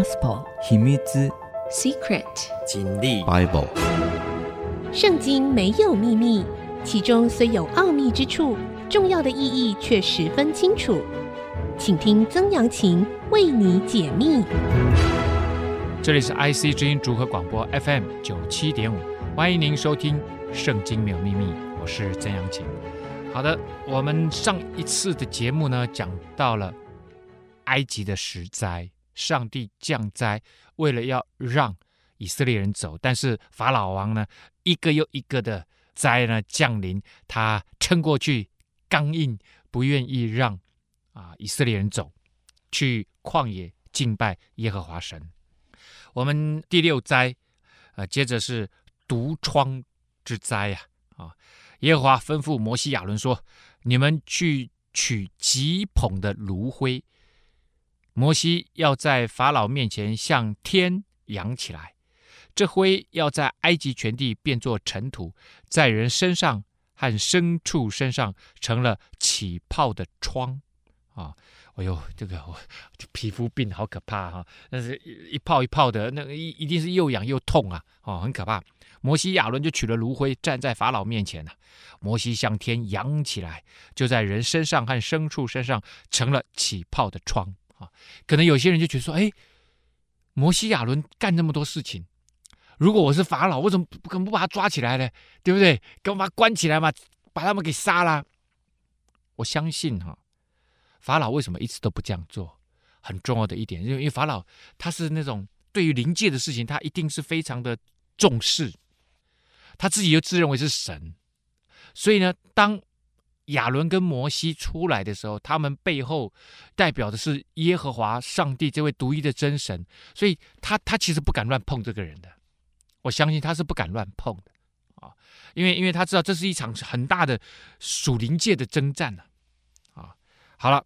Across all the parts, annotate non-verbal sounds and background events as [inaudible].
Gospel 秘密 Secret 经历 Bible 圣经没有秘密，其中虽有奥秘之处，重要的意义却十分清楚。请听曾阳晴为你解密。这里是 IC 之音组合广播 FM 九七点五，欢迎您收听《圣经没有秘密》，我是曾阳晴。好的，我们上一次的节目呢，讲到了埃及的十灾。上帝降灾，为了要让以色列人走，但是法老王呢，一个又一个的灾呢降临，他撑过去，刚硬，不愿意让啊以色列人走，去旷野敬拜耶和华神。我们第六灾，呃，接着是毒疮之灾啊啊！耶和华吩咐摩西亚伦说：“你们去取极捧的炉灰。”摩西要在法老面前向天扬起来，这灰要在埃及全地变作尘土，在人身上和牲畜身上成了起泡的疮啊！哎呦，这个我皮肤病好可怕哈、啊！那是一泡一泡的，那一一定是又痒又痛啊！哦，很可怕。摩西亚伦就取了炉灰，站在法老面前了。摩西向天扬起来，就在人身上和牲畜身上成了起泡的疮。啊，可能有些人就觉得说，哎，摩西亚伦干那么多事情，如果我是法老，为什么不可能不把他抓起来呢？对不对？干嘛关起来嘛，把他们给杀了？我相信哈，法老为什么一直都不这样做？很重要的一点，因为因为法老他是那种对于灵界的事情，他一定是非常的重视，他自己又自认为是神，所以呢，当亚伦跟摩西出来的时候，他们背后代表的是耶和华上帝这位独一的真神，所以他他其实不敢乱碰这个人的。我相信他是不敢乱碰的啊，因为因为他知道这是一场很大的属灵界的征战呢。啊，好了。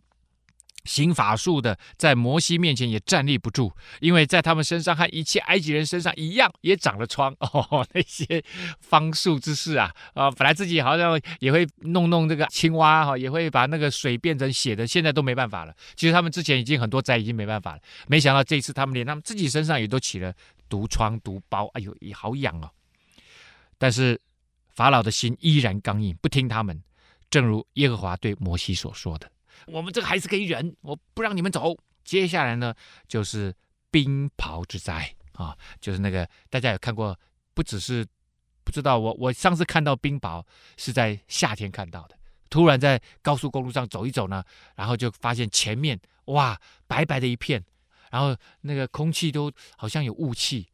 行法术的在摩西面前也站立不住，因为在他们身上和一切埃及人身上一样，也长了疮。[laughs] 哦，那些方术之士啊，啊，本来自己好像也会弄弄这个青蛙哈，也会把那个水变成血的，现在都没办法了。其实他们之前已经很多灾已经没办法了，没想到这一次他们连他们自己身上也都起了毒疮、毒包，哎呦，也好痒哦。但是法老的心依然刚硬，不听他们，正如耶和华对摩西所说的。我们这个还是可以忍，我不让你们走。接下来呢，就是冰雹之灾啊，就是那个大家有看过，不只是不知道我我上次看到冰雹是在夏天看到的，突然在高速公路上走一走呢，然后就发现前面哇白白的一片，然后那个空气都好像有雾气，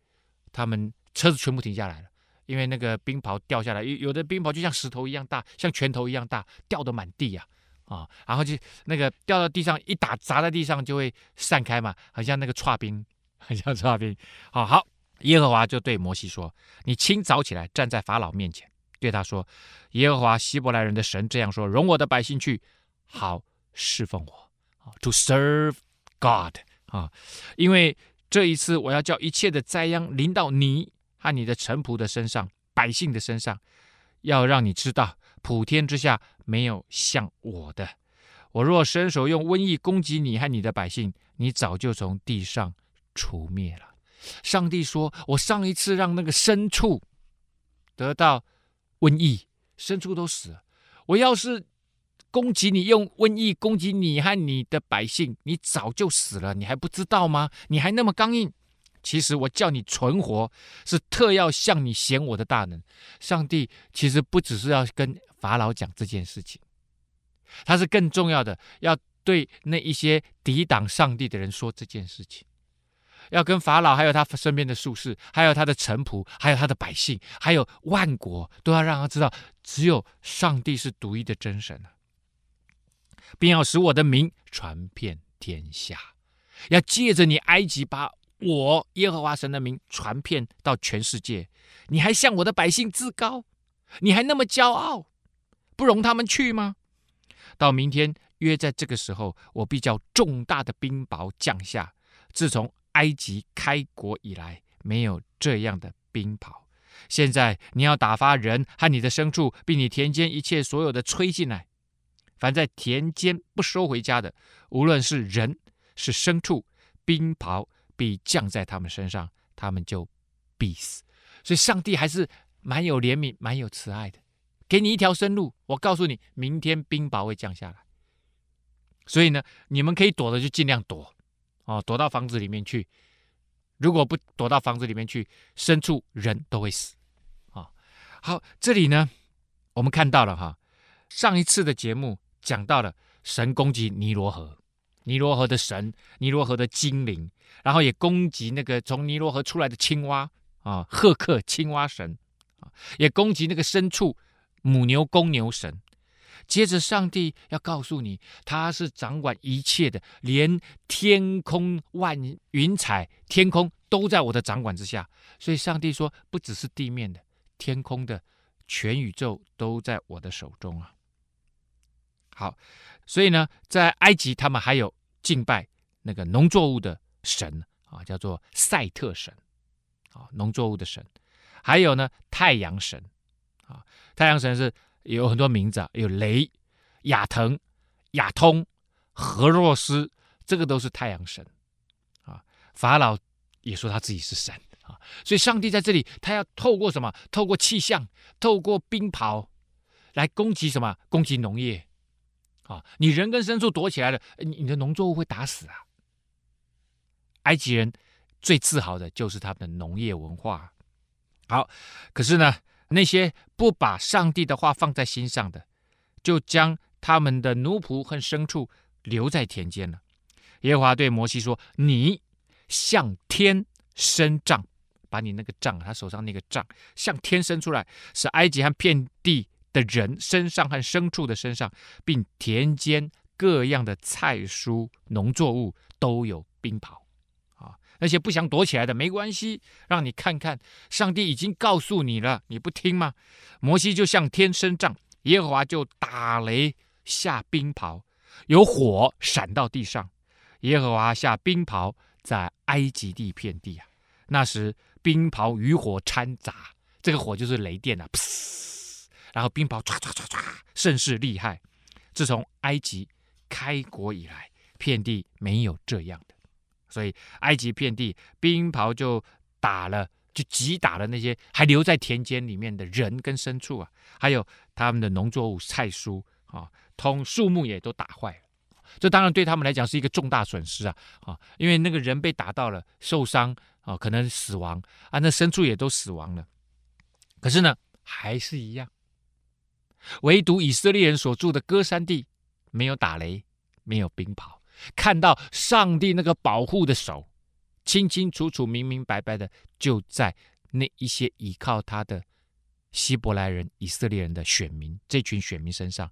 他们车子全部停下来了，因为那个冰雹掉下来，有有的冰雹就像石头一样大，像拳头一样大，掉得满地呀。啊，啊然后就那个掉到地上一打砸在地上就会散开嘛，很像那个剉冰，[laughs] 很像剉冰。好好，耶和华就对摩西说：“你清早起来，站在法老面前，对他说：耶和华希伯来人的神这样说：容我的百姓去，好侍奉我。To serve God 啊，因为这一次我要叫一切的灾殃临到你和你的臣仆的身上，百姓的身上，要让你知道。”普天之下没有像我的。我若伸手用瘟疫攻击你和你的百姓，你早就从地上除灭了。上帝说：“我上一次让那个牲畜得到瘟疫，牲畜都死了。我要是攻击你，用瘟疫攻击你和你的百姓，你早就死了。你还不知道吗？你还那么刚硬。其实我叫你存活，是特要向你显我的大能。上帝其实不只是要跟。”法老讲这件事情，他是更重要的，要对那一些抵挡上帝的人说这件事情，要跟法老还有他身边的术士，还有他的臣仆，还有他的百姓，还有万国，都要让他知道，只有上帝是独一的真神啊，并要使我的名传遍天下，要借着你埃及，把我耶和华神的名传遍到全世界。你还向我的百姓自高，你还那么骄傲。不容他们去吗？到明天约在这个时候，我必叫重大的冰雹降下。自从埃及开国以来，没有这样的冰雹。现在你要打发人和你的牲畜，并你田间一切所有的吹进来。凡在田间不收回家的，无论是人是牲畜，冰雹必降在他们身上，他们就必死。所以上帝还是蛮有怜悯、蛮有慈爱的，给你一条生路。我告诉你，明天冰雹会降下来。所以呢，你们可以躲的就尽量躲，哦，躲到房子里面去。如果不躲到房子里面去，牲畜人都会死。啊、哦，好，这里呢，我们看到了哈，上一次的节目讲到了神攻击尼罗河，尼罗河的神，尼罗河的精灵，然后也攻击那个从尼罗河出来的青蛙啊，赫克青蛙神，也攻击那个牲畜母牛公牛神。接着，上帝要告诉你，他是掌管一切的，连天空万云彩、天空都在我的掌管之下。所以，上帝说，不只是地面的、天空的，全宇宙都在我的手中啊。好，所以呢，在埃及，他们还有敬拜那个农作物的神啊，叫做赛特神啊，农作物的神。还有呢，太阳神啊，太阳神是。有很多名字啊，有雷、亚腾、亚通、荷若斯，这个都是太阳神啊。法老也说他自己是神啊，所以上帝在这里，他要透过什么？透过气象，透过冰雹来攻击什么？攻击农业啊！你人跟牲畜躲起来了，你你的农作物会打死啊。埃及人最自豪的就是他们的农业文化。好，可是呢，那些不把上帝的话放在心上的，就将他们的奴仆和牲畜留在田间了。耶和华对摩西说：“你向天伸杖，把你那个杖，他手上那个杖向天伸出来，使埃及和遍地的人身上和牲畜的身上，并田间各样的菜蔬农作物都有冰雹。”啊那些不想躲起来的，没关系，让你看看，上帝已经告诉你了，你不听吗？摩西就向天伸杖，耶和华就打雷下冰雹，有火闪到地上，耶和华下冰雹在埃及地遍地啊。那时冰雹与火掺杂，这个火就是雷电啊，噗，然后冰雹唰唰唰唰，甚是厉害。自从埃及开国以来，遍地没有这样的。所以埃及遍地冰雹就打了，就击打了那些还留在田间里面的人跟牲畜啊，还有他们的农作物菜蔬啊，通树木也都打坏了。这当然对他们来讲是一个重大损失啊啊，因为那个人被打到了受伤啊，可能死亡啊，那牲畜也都死亡了。可是呢，还是一样，唯独以色列人所住的歌山地没有打雷，没有冰雹。看到上帝那个保护的手，清清楚楚、明明白白的，就在那一些依靠他的希伯来人、以色列人的选民这群选民身上。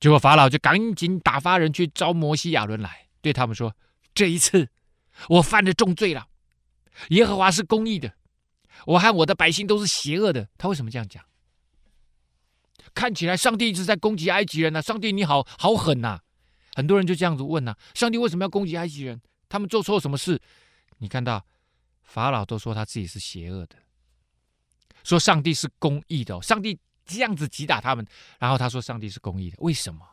结果法老就赶紧打发人去招摩西、亚伦来，对他们说：“这一次我犯了重罪了。耶和华是公义的，我和我的百姓都是邪恶的。”他为什么这样讲？看起来上帝一直在攻击埃及人呢、上帝你好好狠呐、很多人就这样子问呐、上帝为什么要攻击埃及人？他们做错什么事？你看到法老都说他自己是邪恶的，说上帝是公义的、上帝这样子击打他们，然后他说上帝是公义的，为什么？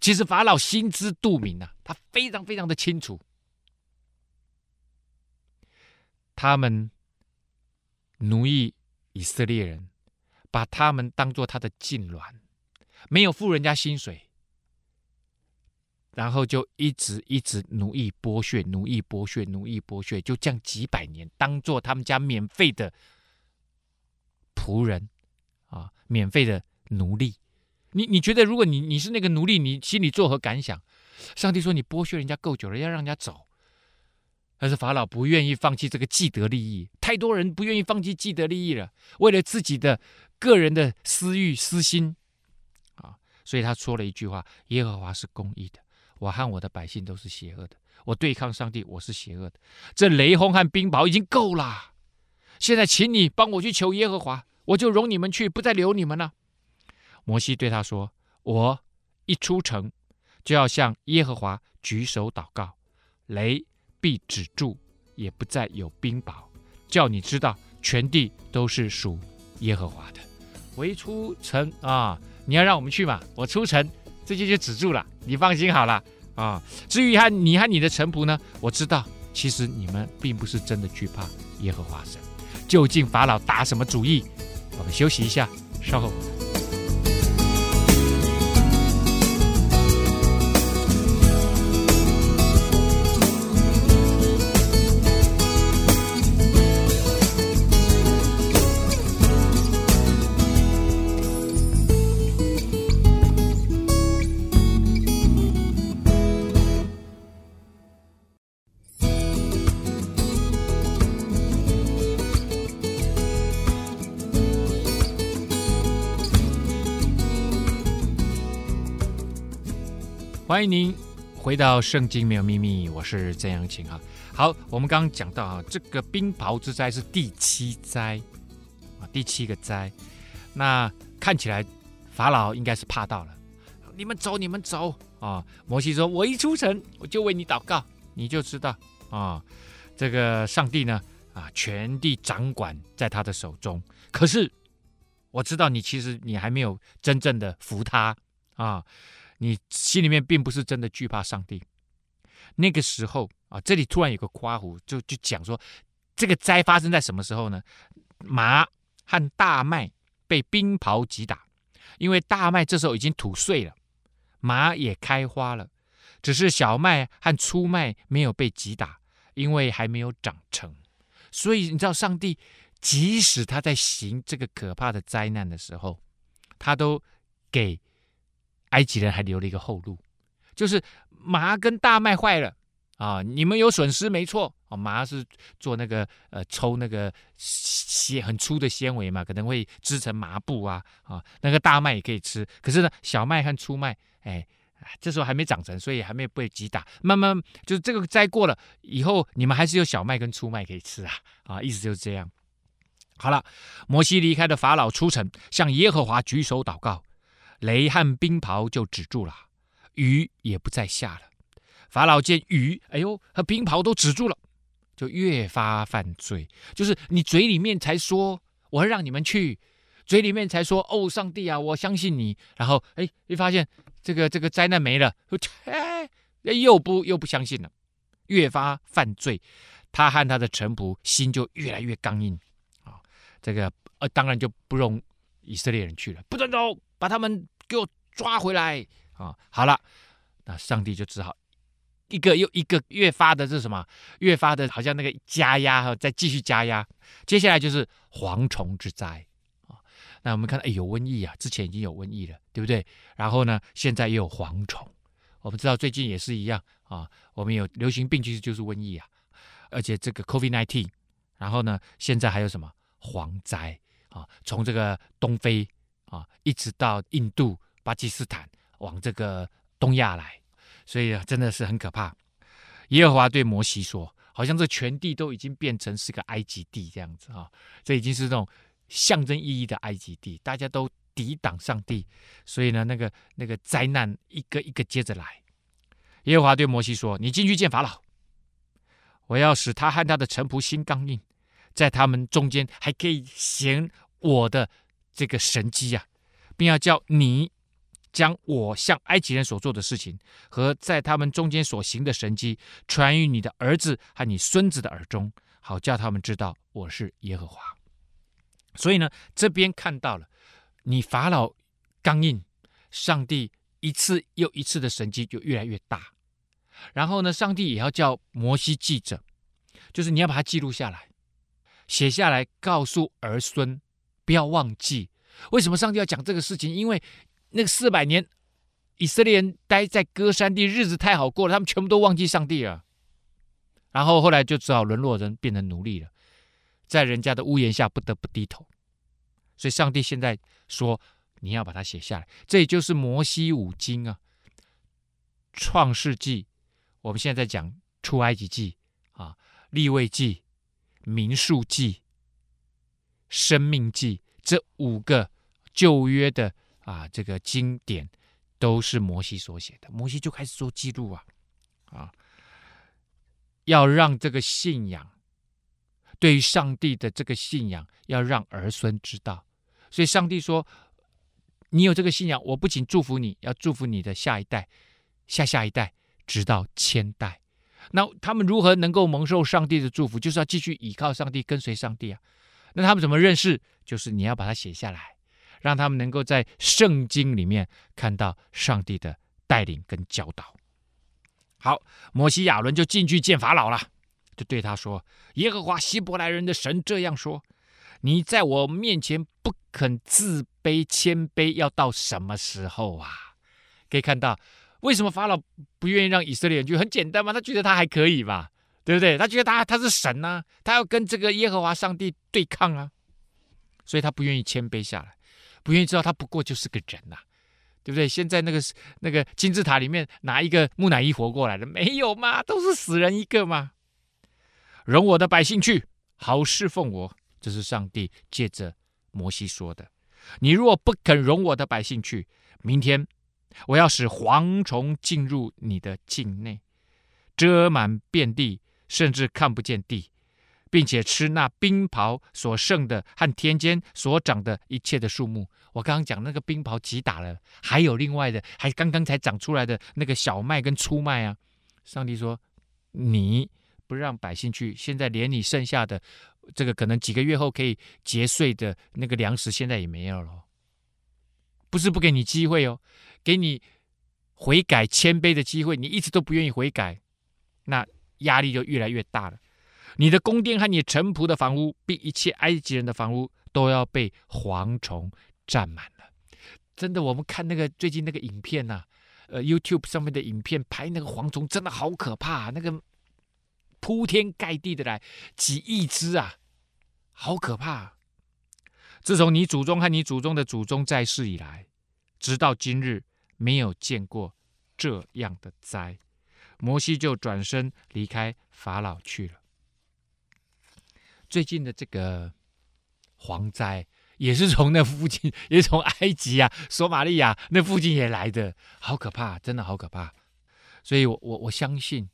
其实法老心知肚明呐、啊，他非常非常的清楚，他们奴役以色列人，把他们当做他的痉挛，没有付人家薪水。然后就一直一直奴役剥削，奴役剥削，奴役剥削，就这样几百年，当做他们家免费的仆人啊，免费的奴隶。你你觉得，如果你你是那个奴隶，你心里作何感想？上帝说你剥削人家够久了，要让人家走。但是法老不愿意放弃这个既得利益，太多人不愿意放弃既得利益了，为了自己的个人的私欲私心啊，所以他说了一句话：耶和华是公义的。我和我的百姓都是邪恶的，我对抗上帝，我是邪恶的。这雷轰和冰雹已经够了，现在请你帮我去求耶和华，我就容你们去，不再留你们了。摩西对他说：“我一出城，就要向耶和华举手祷告，雷必止住，也不再有冰雹，叫你知道全地都是属耶和华的。我一出城啊，你要让我们去嘛，我出城。”这就就止住了，你放心好了啊。至于和你和你的臣仆呢，我知道其实你们并不是真的惧怕耶和华神。究竟法老打什么主意？我们休息一下，稍后。欢迎您回到《圣经没有秘密》，我是曾阳晴啊。好，我们刚刚讲到啊，这个冰雹之灾是第七灾啊，第七个灾。那看起来法老应该是怕到了，你们走，你们走啊！摩西说：“我一出城，我就为你祷告，你就知道啊，这个上帝呢啊，全地掌管在他的手中。可是我知道你其实你还没有真正的服他啊。”你心里面并不是真的惧怕上帝。那个时候啊，这里突然有个夸胡，就就讲说，这个灾发生在什么时候呢？麻和大麦被冰雹击打，因为大麦这时候已经吐穗了，麻也开花了，只是小麦和粗麦没有被击打，因为还没有长成。所以你知道，上帝即使他在行这个可怕的灾难的时候，他都给。埃及人还留了一个后路，就是麻跟大麦坏了啊，你们有损失没错啊。麻是做那个呃抽那个纤很粗的纤维嘛，可能会织成麻布啊啊。那个大麦也可以吃，可是呢，小麦和粗麦，哎，这时候还没长成，所以还没被击打。慢慢就是这个灾过了以后，你们还是有小麦跟粗麦可以吃啊啊，意思就是这样。好了，摩西离开了法老，出城向耶和华举手祷告。雷和冰雹就止住了，雨也不再下了。法老见雨，哎呦，和冰雹都止住了，就越发犯罪。就是你嘴里面才说我会让你们去，嘴里面才说哦，上帝啊，我相信你。然后哎，一发现这个这个灾难没了，哎，又不又不相信了，越发犯罪。他和他的臣仆心就越来越刚硬啊。这个呃，当然就不容以色列人去了，不准走。把他们给我抓回来啊！好了，那上帝就只好一个又一个越发的，这什么？越发的，好像那个加压哈，再继续加压。接下来就是蝗虫之灾啊！那我们看到，哎，有瘟疫啊，之前已经有瘟疫了，对不对？然后呢，现在又有蝗虫。我们知道最近也是一样啊，我们有流行病，其实就是瘟疫啊，而且这个 COVID-19，然后呢，现在还有什么蝗灾啊？从这个东非。啊，一直到印度、巴基斯坦往这个东亚来，所以真的是很可怕。耶和华对摩西说：“好像这全地都已经变成是个埃及地这样子啊，这已经是这种象征意义的埃及地，大家都抵挡上帝，所以呢，那个那个灾难一个一个接着来。”耶和华对摩西说：“你进去见法老，我要使他和他的臣仆心刚硬，在他们中间还可以行我的。”这个神迹啊，并要叫你将我向埃及人所做的事情和在他们中间所行的神迹传于你的儿子和你孙子的耳中，好叫他们知道我是耶和华。所以呢，这边看到了你法老刚硬，上帝一次又一次的神迹就越来越大。然后呢，上帝也要叫摩西记着，就是你要把它记录下来，写下来，告诉儿孙。不要忘记，为什么上帝要讲这个事情？因为那个四百年以色列人待在歌山地，日子太好过了，他们全部都忘记上帝了。然后后来就只好沦落人，变成奴隶了，在人家的屋檐下不得不低头。所以上帝现在说，你要把它写下来。这也就是摩西五经啊，《创世纪》，我们现在在讲《出埃及记》啊，《立位记》、《民数记》。生命记这五个旧约的啊，这个经典都是摩西所写的。摩西就开始做记录啊，啊，要让这个信仰，对于上帝的这个信仰，要让儿孙知道。所以上帝说：“你有这个信仰，我不仅祝福你，要祝福你的下一代、下下一代，直到千代。”那他们如何能够蒙受上帝的祝福？就是要继续倚靠上帝，跟随上帝啊。那他们怎么认识？就是你要把它写下来，让他们能够在圣经里面看到上帝的带领跟教导。好，摩西亚伦就进去见法老了，就对他说：“耶和华希伯来人的神这样说。”你在我面前不肯自卑谦卑，要到什么时候啊？可以看到，为什么法老不愿意让以色列人去？很简单嘛，他觉得他还可以吧，对不对？他觉得他他是神呐、啊，他要跟这个耶和华上帝对抗啊，所以他不愿意谦卑下来，不愿意知道他不过就是个人呐、对不对？现在那个那个金字塔里面哪一个木乃伊活过来的？没有嘛，都是死人一个嘛。容我的百姓去，好侍奉我。这是上帝借着摩西说的：“你若不肯容我的百姓去，明天我要使蝗虫进入你的境内，遮满遍地，甚至看不见地，并且吃那冰雹所剩的和田间所长的一切的树木。”我刚刚讲那个冰雹击打了，还有另外的，还刚刚才长出来的那个小麦跟粗麦啊。上帝说：“你不让百姓去，现在连你剩下的。”这个可能几个月后可以结穗的那个粮食，现在也没有了。不是不给你机会哦，给你悔改谦卑的机会，你一直都不愿意悔改，那压力就越来越大了。你的宫殿和你臣仆的房屋，比一切埃及人的房屋都要被蝗虫占满了。真的，我们看那个最近那个影片呐、呃，YouTube 上面的影片拍那个蝗虫，真的好可怕，那个。铺天盖地的来，几亿只啊，好可怕！自从你祖宗和你祖宗的祖宗在世以来，直到今日，没有见过这样的灾。摩西就转身离开法老去了。最近的这个蝗灾，也是从那附近，也是从埃及啊、索马利亚那附近也来的，好可怕，真的好可怕。所以我，我我我相信。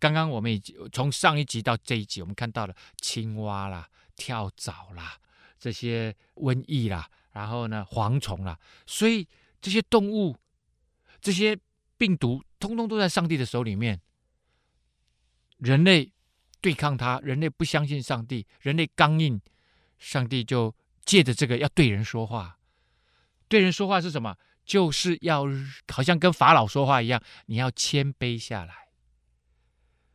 刚刚我们已经从上一集到这一集，我们看到了青蛙啦、跳蚤啦、这些瘟疫啦，然后呢，蝗虫啦，所以这些动物、这些病毒，通通都在上帝的手里面。人类对抗它，人类不相信上帝，人类刚硬，上帝就借着这个要对人说话。对人说话是什么？就是要好像跟法老说话一样，你要谦卑下来。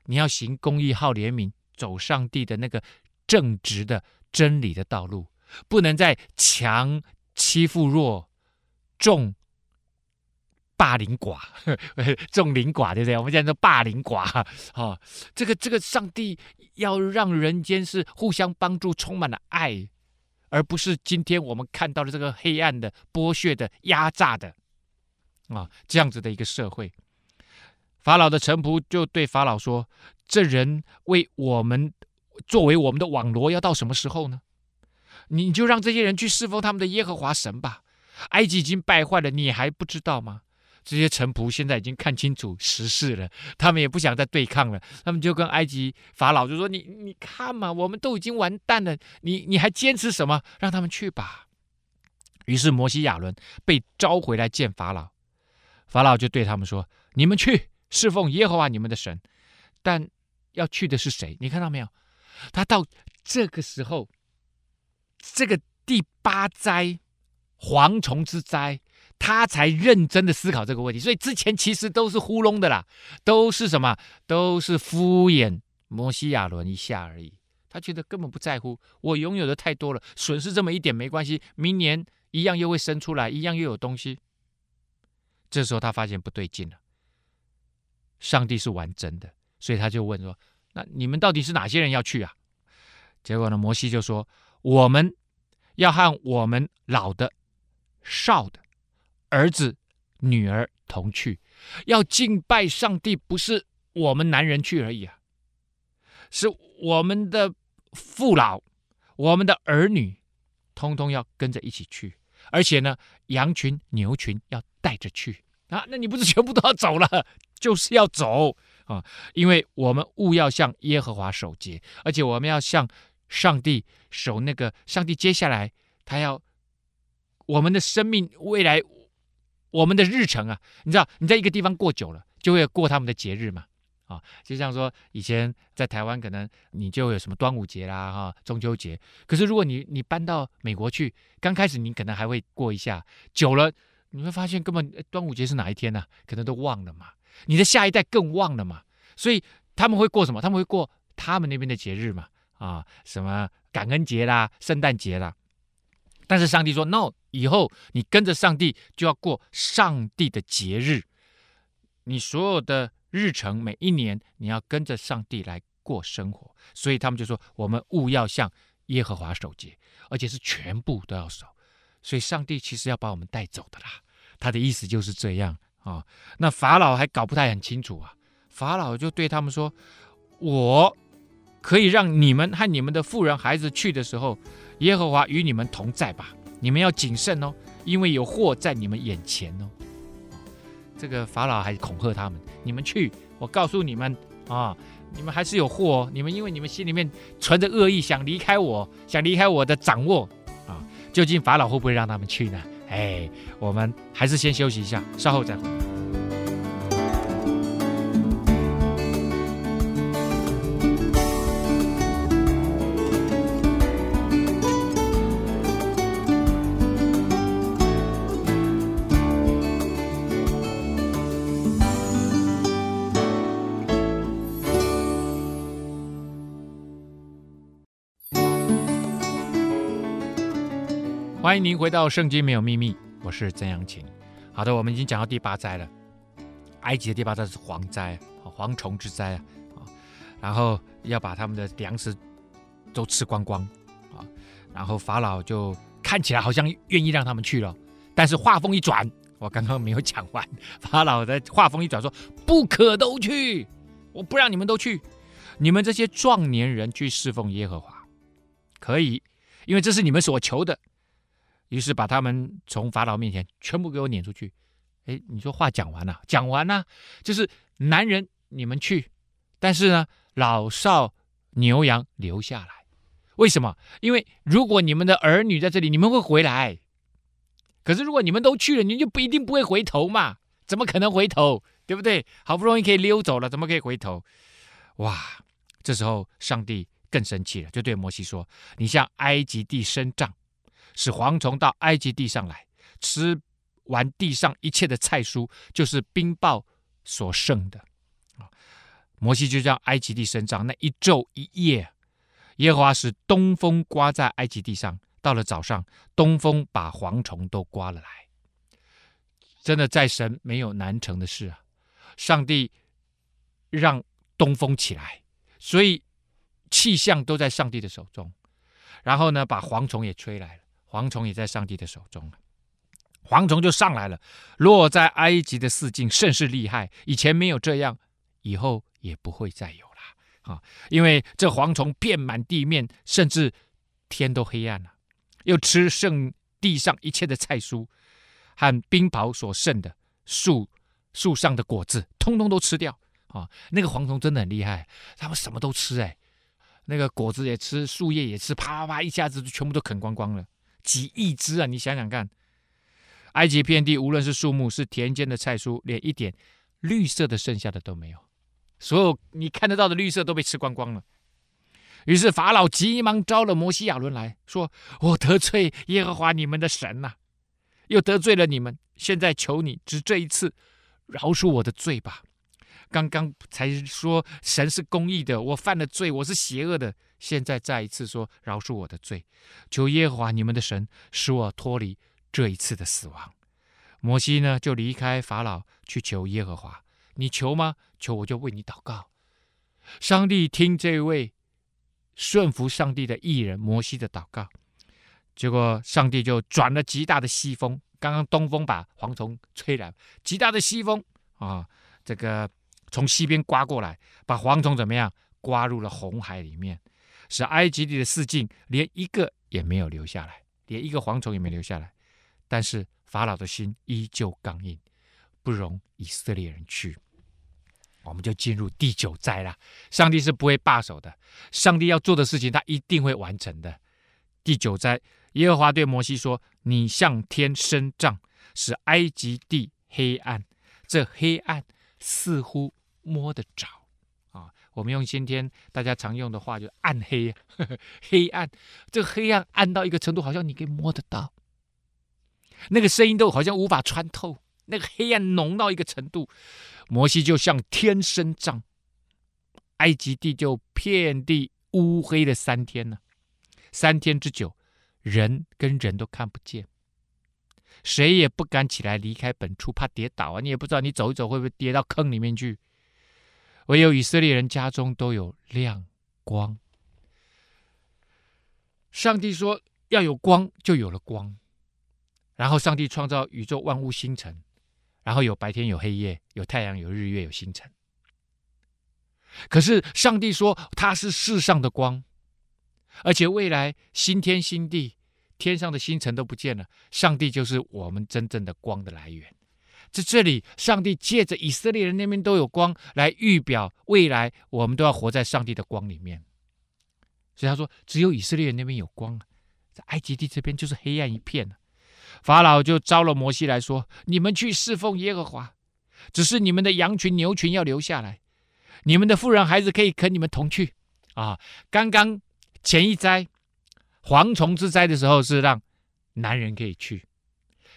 你要行公义、好怜悯，走上帝的那个正直的真理的道路，不能再强欺负弱，重霸凌寡，[laughs] 众凌寡，对不对？我们现在说霸凌寡，啊、哦，这个这个上帝要让人间是互相帮助，充满了爱，而不是今天我们看到的这个黑暗的、剥削的、压榨的啊、这样子的一个社会。法老的臣仆就对法老说：“这人为我们作为我们的网罗，要到什么时候呢？你就让这些人去侍奉他们的耶和华神吧。埃及已经败坏了，你还不知道吗？这些臣仆现在已经看清楚时事了，他们也不想再对抗了。他们就跟埃及法老就说：‘你你看嘛，我们都已经完蛋了，你你还坚持什么？让他们去吧。’于是摩西亚伦被召回来见法老，法老就对他们说：‘你们去。’侍奉耶和华你们的神，但要去的是谁？你看到没有？他到这个时候，这个第八灾蝗虫之灾，他才认真的思考这个问题。所以之前其实都是糊弄的啦，都是什么？都是敷衍摩西亚伦一下而已。他觉得根本不在乎，我拥有的太多了，损失这么一点没关系，明年一样又会生出来，一样又有东西。这时候他发现不对劲了。上帝是玩真的，所以他就问说：“那你们到底是哪些人要去啊？”结果呢，摩西就说：“我们要和我们老的、少的、儿子、女儿同去，要敬拜上帝，不是我们男人去而已啊，是我们的父老、我们的儿女，通通要跟着一起去，而且呢，羊群、牛群要带着去啊。那你不是全部都要走了？” [laughs] 就是要走啊，因为我们务要向耶和华守节，而且我们要向上帝守那个上帝。接下来他要我们的生命未来我们的日程啊，你知道你在一个地方过久了，就会过他们的节日嘛啊，就像说以前在台湾，可能你就有什么端午节啦，哈，中秋节。可是如果你你搬到美国去，刚开始你可能还会过一下，久了你会发现根本端午节是哪一天呢？可能都忘了嘛。你的下一代更忘了嘛。所以他们会过什么？他们会过他们那边的节日嘛，啊，什么感恩节啦、圣诞节啦。但是上帝说：“No，以后你跟着上帝就要过上帝的节日，你所有的。”日程每一年你要跟着上帝来过生活，所以他们就说：“我们务要向耶和华守节，而且是全部都要守。”所以上帝其实要把我们带走的啦。他的意思就是这样啊、那法老还搞不太很清楚啊。法老就对他们说：“我可以让你们和你们的妇人孩子去的时候，耶和华与你们同在吧。你们要谨慎哦，因为有祸在你们眼前哦。”这个法老还恐吓他们：“你们去，我告诉你们啊，你们还是有祸。你们因为你们心里面存着恶意，想离开我，想离开我的掌握啊。究竟法老会不会让他们去呢？哎，我们还是先休息一下，稍后再回欢迎您回到《圣经没有秘密》，我是曾阳晴。好的，我们已经讲到第八灾了。埃及的第八灾是蝗灾，蝗虫之灾啊，然后要把他们的粮食都吃光光啊。然后法老就看起来好像愿意让他们去了，但是话锋一转，我刚刚没有讲完。[laughs] 法老的话锋一转说：“不可都去，我不让你们都去。你们这些壮年人去侍奉耶和华，可以，因为这是你们所求的。”于是把他们从法老面前全部给我撵出去。哎，你说话讲完了，讲完了，就是男人你们去，但是呢，老少牛羊留下来。为什么？因为如果你们的儿女在这里，你们会回来。可是如果你们都去了，你就不一定不会回头嘛？怎么可能回头？对不对？好不容易可以溜走了，怎么可以回头？哇！这时候上帝更生气了，就对摩西说：“你向埃及地伸杖。”使蝗虫到埃及地上来，吃完地上一切的菜蔬，就是冰雹所剩的。摩西就让埃及地伸杖，那一昼一夜，耶和华使东风刮在埃及地上。到了早上，东风把蝗虫都刮了来。真的，在神没有难成的事啊！上帝让东风起来，所以气象都在上帝的手中。然后呢，把蝗虫也吹来了。蝗虫也在上帝的手中了，蝗虫就上来了，落在埃及的四境，甚是厉害。以前没有这样，以后也不会再有了啊！因为这蝗虫遍满地面，甚至天都黑暗了，又吃剩地上一切的菜蔬和冰雹所剩的树树上的果子，通通都吃掉啊！那个蝗虫真的很厉害，他们什么都吃哎，那个果子也吃，树叶也吃，啪啪啪，一下子就全部都啃光光了。几亿只啊！你想想看，埃及遍地，无论是树木，是田间的菜蔬，连一点绿色的剩下的都没有，所有你看得到的绿色都被吃光光了。于是法老急忙招了摩西亚伦来说：“我得罪耶和华你们的神呐、又得罪了你们，现在求你只这一次饶恕我的罪吧。刚刚才说神是公义的，我犯了罪，我是邪恶的。”现在再一次说饶恕我的罪，求耶和华你们的神使我脱离这一次的死亡。摩西呢就离开法老去求耶和华，你求吗？求我就为你祷告。上帝听这位顺服上帝的艺人摩西的祷告，结果上帝就转了极大的西风，刚刚东风把蝗虫吹来，极大的西风啊，这个从西边刮过来，把蝗虫怎么样？刮入了红海里面。使埃及地的四境连一个也没有留下来，连一个蝗虫也没留下来。但是法老的心依旧刚硬，不容以色列人去。我们就进入第九灾了。上帝是不会罢手的，上帝要做的事情，他一定会完成的。第九灾，耶和华对摩西说：“你向天伸杖，使埃及地黑暗。这黑暗似乎摸得着啊，我们用今天大家常用的话，就暗黑呵呵，[laughs] 黑暗。这个黑暗暗到一个程度，好像你可以摸得到，那个声音都好像无法穿透。那个黑暗浓到一个程度，摩西就像天伸杖，埃及地就遍地乌黑了三天呢，三天之久，人跟人都看不见。谁也不敢起来离开本处，怕跌倒啊！你也不知道你走一走会不会跌到坑里面去。唯有以色列人家中都有亮光。上帝说要有光，就有了光。然后上帝创造宇宙万物星辰，然后有白天有黑夜，有太阳有日月有星辰。可是上帝说他是世上的光，而且未来新天新地。天上的星辰都不见了，上帝就是我们真正的光的来源。在这里，上帝借着以色列人那边都有光来预表未来，我们都要活在上帝的光里面。所以他说，只有以色列人那边有光，在埃及地这边就是黑暗一片。法老就招了摩西来说：“你们去侍奉耶和华，只是你们的羊群、牛群要留下来，你们的妇人孩子可以跟你们同去。”啊，刚刚前一灾。蝗虫之灾的时候是让男人可以去，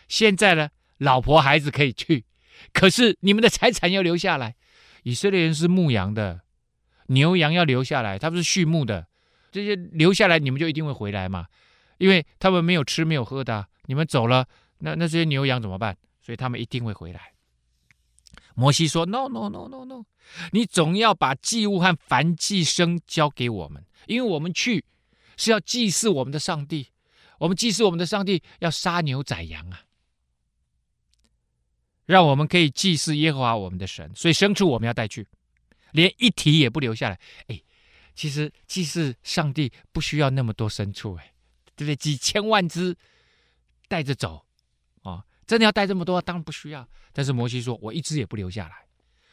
现在呢，老婆孩子可以去，可是你们的财产要留下来。以色列人是牧羊的，牛羊要留下来，他们是畜牧的，这些留下来，你们就一定会回来嘛，因为他们没有吃没有喝的，你们走了，那那这些牛羊怎么办？所以他们一定会回来。摩西说：“No No No No No，你总要把祭物和燔祭牲交给我们，因为我们去。”是要祭祀我们的上帝，我们祭祀我们的上帝要杀牛宰羊啊，让我们可以祭祀耶和华我们的神。所以牲畜我们要带去，连一蹄也不留下来。哎，其实祭祀上帝不需要那么多牲畜，哎，对不对？几千万只带着走啊，哦，真的要带这么多？当然不需要。但是摩西说，我一只也不留下来，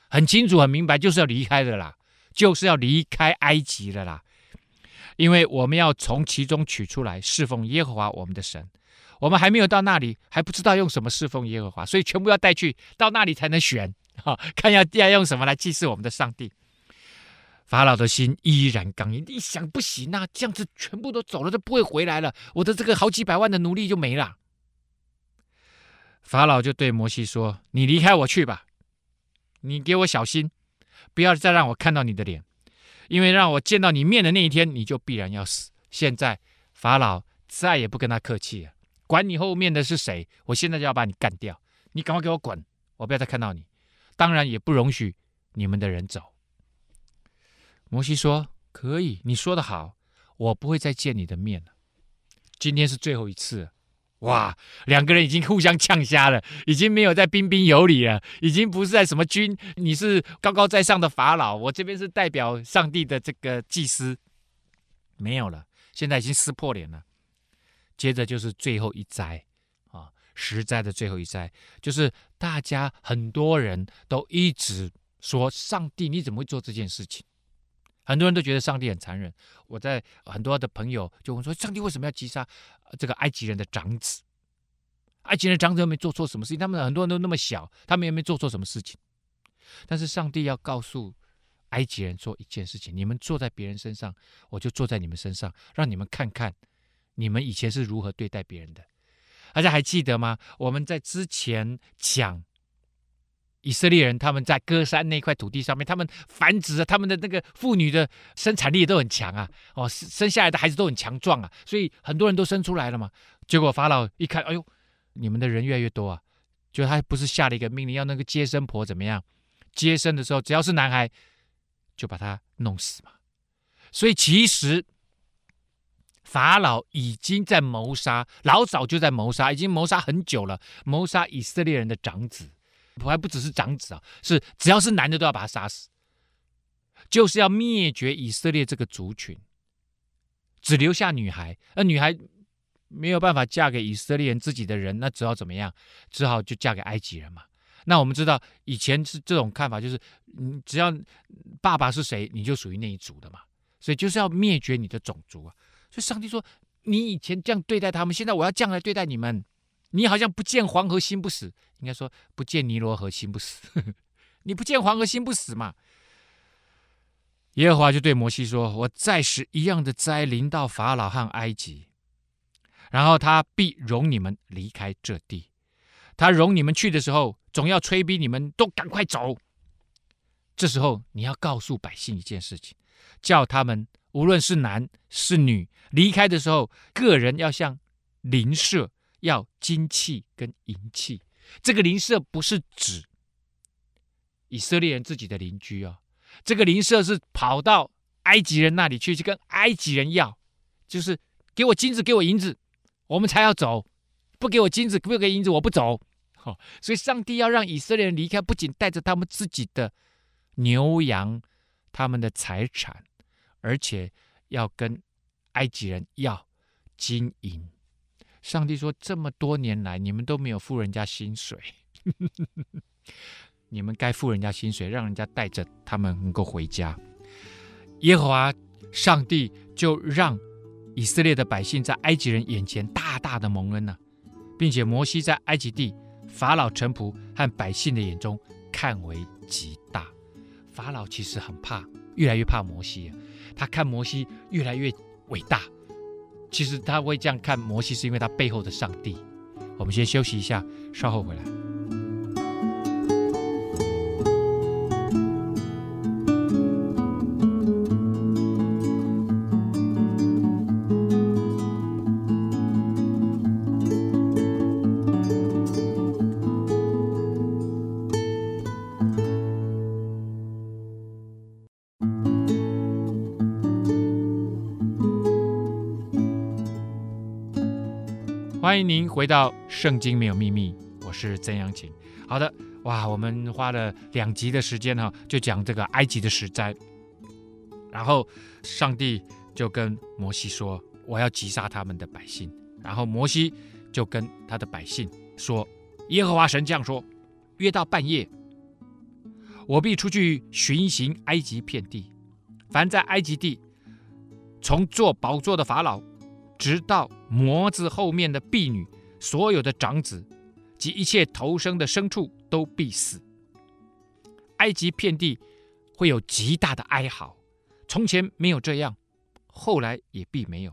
很清楚很明白，就是要离开的啦，就是要离开埃及的啦。因为我们要从其中取出来侍奉耶和华我们的神，我们还没有到那里，还不知道用什么侍奉耶和华，所以全部要带去，到那里才能选，哈，看要要用什么来祭祀我们的上帝。法老的心依然刚硬，一想不行，啊这样子全部都走了，就不会回来了，我的这个好几百万的奴隶就没了。法老就对摩西说：“你离开我去吧，你给我小心，不要再让我看到你的脸。”因为让我见到你面的那一天，你就必然要死。现在法老再也不跟他客气了，管你后面的是谁，我现在就要把你干掉。你赶快给我滚，我不要再看到你。当然也不容许你们的人走。摩西说：“可以，你说的好，我不会再见你的面了。今天是最后一次。”哇，两个人已经互相呛瞎了，已经没有在彬彬有礼了，已经不是在什么君，你是高高在上的法老，我这边是代表上帝的这个祭司，没有了，现在已经撕破脸了。接着就是最后一灾啊，十灾的最后一灾，就是大家很多人都一直说，上帝你怎么会做这件事情？很多人都觉得上帝很残忍。我在很多的朋友就问说：上帝为什么要击杀这个埃及人的长子？埃及人长子又没做错什么事情，他们很多人都那么小，他们又没做错什么事情。但是上帝要告诉埃及人做一件事情：你们坐在别人身上，我就坐在你们身上，让你们看看你们以前是如何对待别人的。大家还记得吗？我们在之前讲。以色列人他们在歌山那块土地上面，他们繁殖，他们的那个妇女的生产力都很强啊，哦，生下来的孩子都很强壮啊，所以很多人都生出来了嘛。结果法老一看，哎呦，你们的人越来越多啊，就他不是下了一个命令，要那个接生婆怎么样？接生的时候，只要是男孩，就把他弄死嘛。所以其实法老已经在谋杀，老早就在谋杀，已经谋杀很久了，谋杀以色列人的长子。还不只是长子啊，是只要是男的都要把他杀死，就是要灭绝以色列这个族群，只留下女孩。那女孩没有办法嫁给以色列人自己的人，那只好怎么样？只好就嫁给埃及人嘛。那我们知道以前是这种看法，就是你只要爸爸是谁，你就属于那一族的嘛。所以就是要灭绝你的种族啊。就上帝说：“你以前这样对待他们，现在我要这样来对待你们。”你好像不见黄河心不死，应该说不见尼罗河心不死。[laughs] 你不见黄河心不死嘛？耶和华就对摩西说：“我再使一样的灾临到法老和埃及，然后他必容你们离开这地。他容你们去的时候，总要催逼你们都赶快走。这时候你要告诉百姓一件事情，叫他们无论是男是女，离开的时候，个人要向邻舍要金器跟银器。这个邻舍不是指以色列人自己的邻居哦。”这个邻舍是跑到埃及人那里去，去跟埃及人要，就是给我金子，给我银子，我们才要走。不给我金子，不给银子，我不走。好，所以上帝要让以色列人离开，不仅带着他们自己的牛羊、他们的财产，而且要跟埃及人要金银。上帝说：这么多年来，你们都没有付人家薪水。[laughs] 你们该付人家薪水，让人家带着他们能够回家。耶和华上帝就让以色列的百姓在埃及人眼前大大的蒙恩了，并且摩西在埃及地法老臣仆和百姓的眼中看为极大。法老其实很怕，越来越怕摩西，他看摩西越来越伟大。其实他会这样看摩西，是因为他背后的上帝。我们先休息一下，稍后回来。您回到《圣经没有秘密》，我是曾阳晴。好的，哇，我们花了两集的时间哈，就讲这个埃及的十灾。然后上帝就跟摩西说：“我要击杀他们的百姓。”然后摩西就跟他的百姓说：“耶和华神这样说：约到半夜，我必出去巡行埃及遍地，凡在埃及地从坐宝座的法老。”直到魔子后面的婢女，所有的长子及一切投生的牲畜都必死。埃及遍地会有极大的哀嚎，从前没有这样，后来也必没有。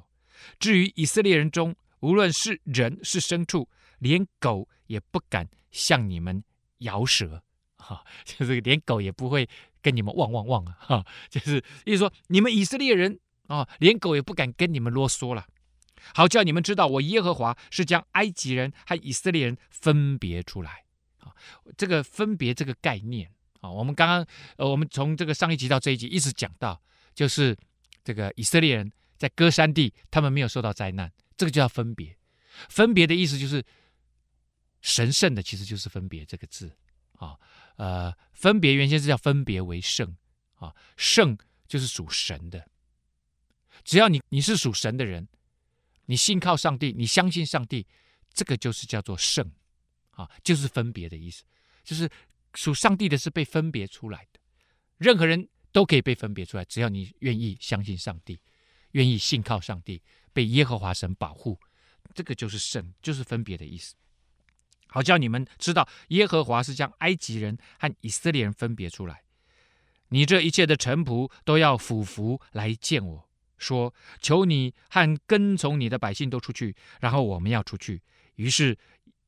至于以色列人中，无论是人是牲畜，连狗也不敢向你们摇舌，[laughs] 哈，就是连狗也不会跟你们汪汪汪啊，哈，[laughs] 就是意思说，[laughs] 你们以色列人啊，连狗也不敢跟你们啰嗦了。好叫你们知道，我耶和华是将埃及人和以色列人分别出来啊！这个分别这个概念啊，我们刚刚呃，我们从这个上一集到这一集一直讲到，就是这个以色列人在歌珊地，他们没有受到灾难，这个就叫分别。分别的意思就是神圣的，其实就是分别这个字啊。呃，分别原先是叫分别为圣啊，圣就是属神的。只要你你是属神的人。你信靠上帝，你相信上帝，这个就是叫做圣，啊，就是分别的意思，就是属上帝的是被分别出来的，任何人都可以被分别出来，只要你愿意相信上帝，愿意信靠上帝，被耶和华神保护，这个就是圣，就是分别的意思。好，叫你们知道，耶和华是将埃及人和以色列人分别出来，你这一切的臣仆都要俯伏来见我。说：“求你和跟从你的百姓都出去，然后我们要出去。”于是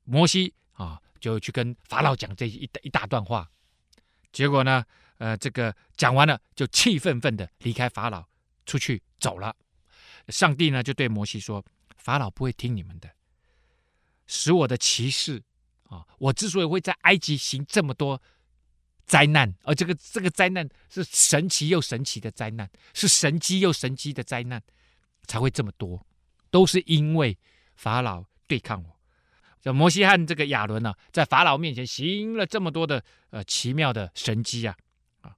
摩西啊，就去跟法老讲这一一大段话。结果呢，呃，这个讲完了，就气愤愤的离开法老，出去走了。上帝呢，就对摩西说：“法老不会听你们的，使我的骑士啊，我之所以会在埃及行这么多。”灾难，而这个这个灾难是神奇又神奇的灾难，是神迹又神迹的灾难，才会这么多，都是因为法老对抗我。这摩西和这个亚伦呢、啊，在法老面前行了这么多的呃奇妙的神迹啊啊！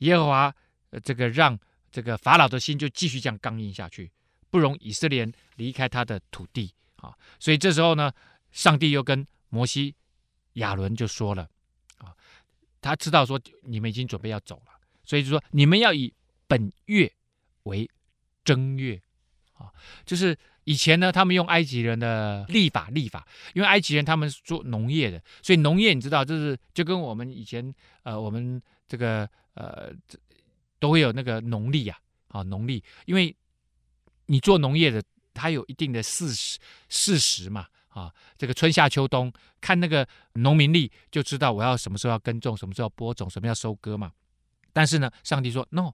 耶和华、呃、这个让这个法老的心就继续这样刚硬下去，不容以色列人离开他的土地啊。所以这时候呢，上帝又跟摩西、亚伦就说了。他知道说你们已经准备要走了，所以就说你们要以本月为正月啊，就是以前呢，他们用埃及人的历法历法，因为埃及人他们是做农业的，所以农业你知道，就是就跟我们以前呃，我们这个呃，都会有那个农历啊，啊农历，因为你做农业的，它有一定的事实事实嘛，啊，这个春夏秋冬，看那个农民历就知道我要什么时候要耕种，什么时候要播种，什么要收割嘛。但是呢，上帝说 no，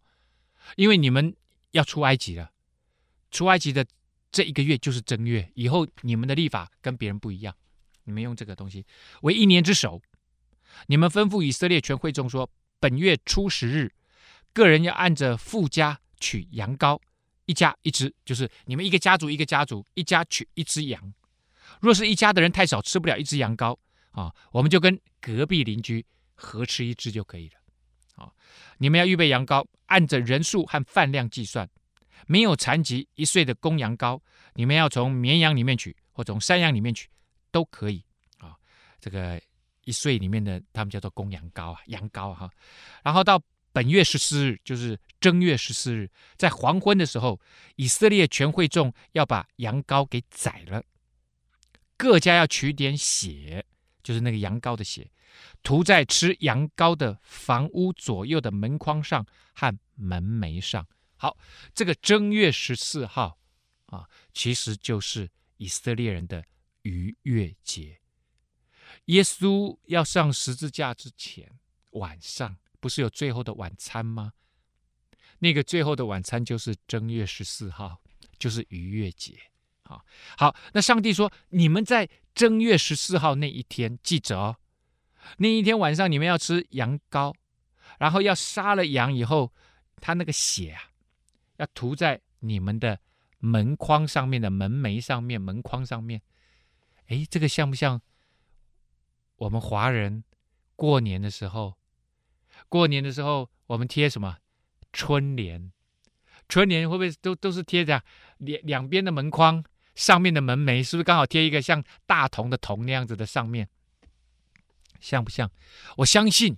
因为你们要出埃及了，出埃及的这一个月就是正月，以后你们的历法跟别人不一样，你们用这个东西为一年之首。你们吩咐以色列全会众说：本月初十日，个人要按着父家取羊羔，一家一只，就是你们一个家族一个家族一家取一只羊。若是一家的人太少，吃不了一只羊羔啊，我们就跟隔壁邻居合吃一只就可以了。啊，你们要预备羊羔，按着人数和饭量计算，没有残疾一岁的公羊羔，你们要从绵羊里面取，或从山羊里面取，都可以。啊，这个。一岁里面的，他们叫做公羊羔啊，羊羔哈。然后到本月十四日，就是正月十四日，在黄昏的时候，以色列全会众要把羊羔给宰了，各家要取点血，就是那个羊羔的血，涂在吃羊羔的房屋左右的门框上和门楣上。好，这个正月十四号啊，其实就是以色列人的逾越节。耶稣要上十字架之前，晚上不是有最后的晚餐吗？那个最后的晚餐就是正月十四号，就是逾越节。好，好，那上帝说，你们在正月十四号那一天，记着哦，那一天晚上你们要吃羊羔，然后要杀了羊以后，他那个血啊，要涂在你们的门框上面的门楣上面、门框上面。哎，这个像不像？我们华人过年的时候，过年的时候我们贴什么春联？春联会不会都都是贴着两两边的门框，上面的门楣是不是刚好贴一个像大同的铜那样子的上面？像不像？我相信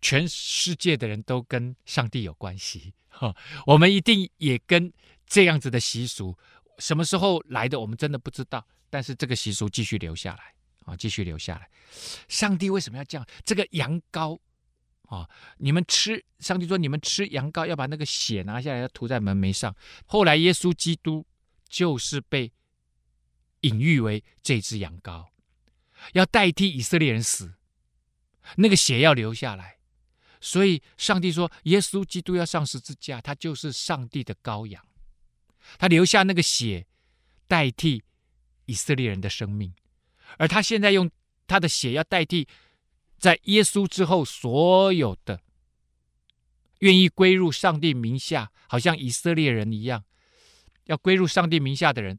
全世界的人都跟上帝有关系 [laughs] 哈，我们一定也跟这样子的习俗，什么时候来的我们真的不知道，但是这个习俗继续留下来。啊，继续留下来。上帝为什么要这样？这个羊羔啊，你们吃，上帝说你们吃羊羔要把那个血拿下来，要涂在门楣上。后来耶稣基督就是被隐喻为这只羊羔，要代替以色列人死，那个血要流下来。所以上帝说，耶稣基督要上十字架，他就是上帝的羔羊，他留下那个血，代替以色列人的生命。而他现在用他的血要代替在耶稣之后所有的愿意归入上帝名下，好像以色列人一样，要归入上帝名下的人，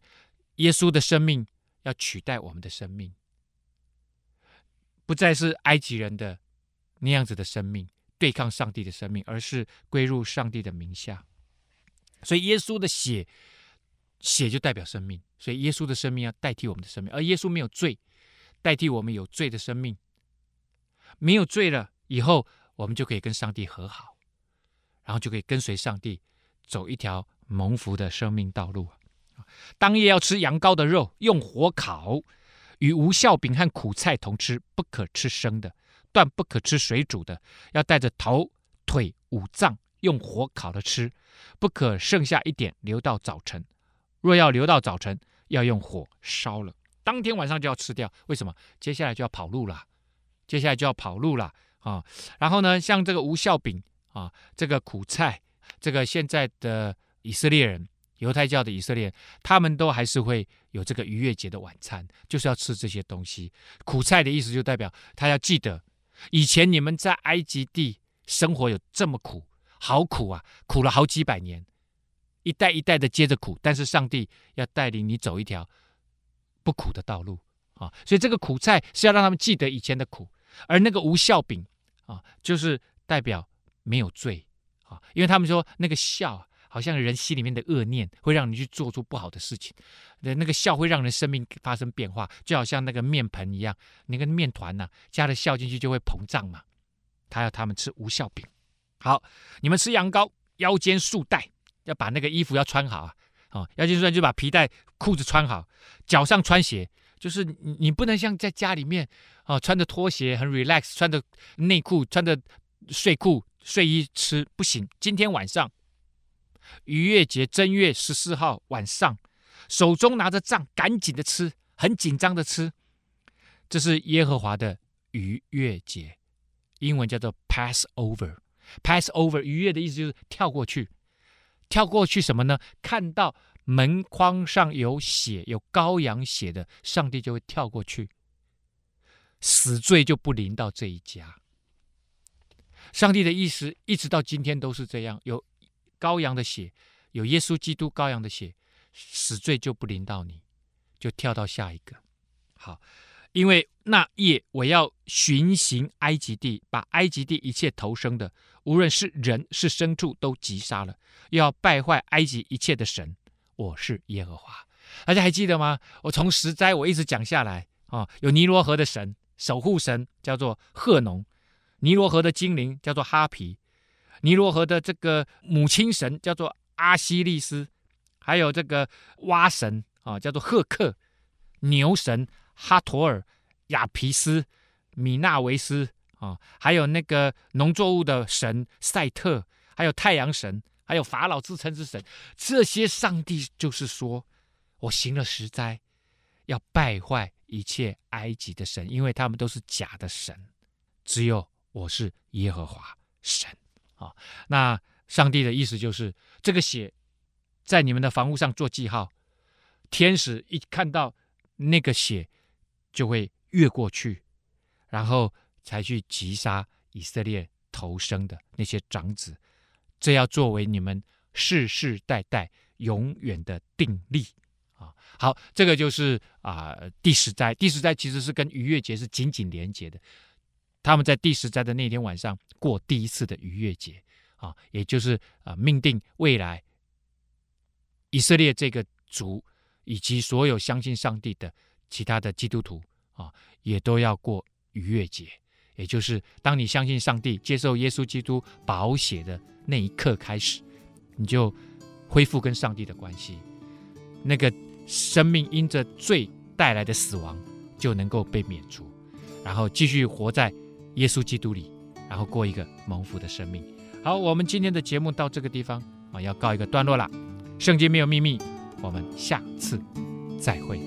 耶稣的生命要取代我们的生命，不再是埃及人的那样子的生命对抗上帝的生命，而是归入上帝的名下。所以耶稣的血。血就代表生命，所以耶稣的生命要代替我们的生命，而耶稣没有罪，代替我们有罪的生命。没有罪了以后，我们就可以跟上帝和好，然后就可以跟随上帝走一条蒙福的生命道路。当夜要吃羊羔的肉，用火烤，与无效饼和苦菜同吃，不可吃生的，断不可吃水煮的，要带着头、腿、五脏，用火烤了吃，不可剩下一点留到早晨。若要留到早晨，要用火烧了，当天晚上就要吃掉。为什么？接下来就要跑路了，接下来就要跑路了啊！然后呢，像这个无效饼啊，这个苦菜，这个现在的以色列人，犹太教的以色列人，他们都还是会有这个逾越节的晚餐，就是要吃这些东西。苦菜的意思就代表他要记得，以前你们在埃及地生活有这么苦，好苦啊，苦了好几百年。一代一代的接着苦，但是上帝要带领你走一条不苦的道路啊！所以这个苦菜是要让他们记得以前的苦，而那个无酵饼啊，就是代表没有罪啊，因为他们说那个酵好像人心里面的恶念会让你去做出不好的事情，那那个笑会让人生命发生变化，就好像那个面盆一样，那个面团呐，加了笑进去就会膨胀嘛。他要他们吃无效饼，好，你们吃羊羔，腰间束带。要把那个衣服要穿好啊，啊，腰间束带就把皮带裤子穿好，脚上穿鞋，就是你你不能像在家里面啊穿着拖鞋很 relax，穿着内裤穿着睡裤睡衣吃不行。今天晚上，逾越节正月十四号晚上，手中拿着杖，赶紧的吃，很紧张的吃。这是耶和华的逾越节，英文叫做 Passover。Passover 逾越的意思就是跳过去，跳过去什么呢？看到门框上有血，有羔羊血的，上帝就会跳过去，死罪就不临到这一家。上帝的意思一直到今天都是这样：有羔羊的血，有耶稣基督羔羊的血，死罪就不临到你，就跳到下一个。好。因为那夜我要巡行埃及地，把埃及地一切头生的，无论是人是牲畜，都击杀了，又要败坏埃及一切的神。我是耶和华。大家还记得吗？我从十灾我一直讲下来啊，有尼罗河的神守护神叫做赫农，尼罗河的精灵叫做哈皮，尼罗河的这个母亲神叫做阿西利斯，还有这个蛙神啊叫做赫克，牛神。哈托尔、亚皮斯、米纳维斯啊，还有那个农作物的神赛特，还有太阳神，还有法老自称之神，这些上帝就是说，我行了十灾，要败坏一切埃及的神，因为他们都是假的神，只有我是耶和华神啊。那上帝的意思就是，这个血在你们的房屋上做记号，天使一看到那个血。就会越过去，然后才去击杀以色列头生的那些长子，这要作为你们世世代代永远的定例啊！好，这个就是啊第十灾。第十灾其实是跟逾越节是紧紧连接的。他们在第十灾的那天晚上过第一次的逾越节啊，也就是啊命定未来以色列这个族以及所有相信上帝的。其他的基督徒啊，也都要过逾越节，也就是当你相信上帝、接受耶稣基督宝血的那一刻开始，你就恢复跟上帝的关系，那个生命因着罪带来的死亡就能够被免除，然后继续活在耶稣基督里然后过一个蒙福的生命。好我们今天的节目到这个地方啊要告一个段落了。圣经没有秘密我们下次再会。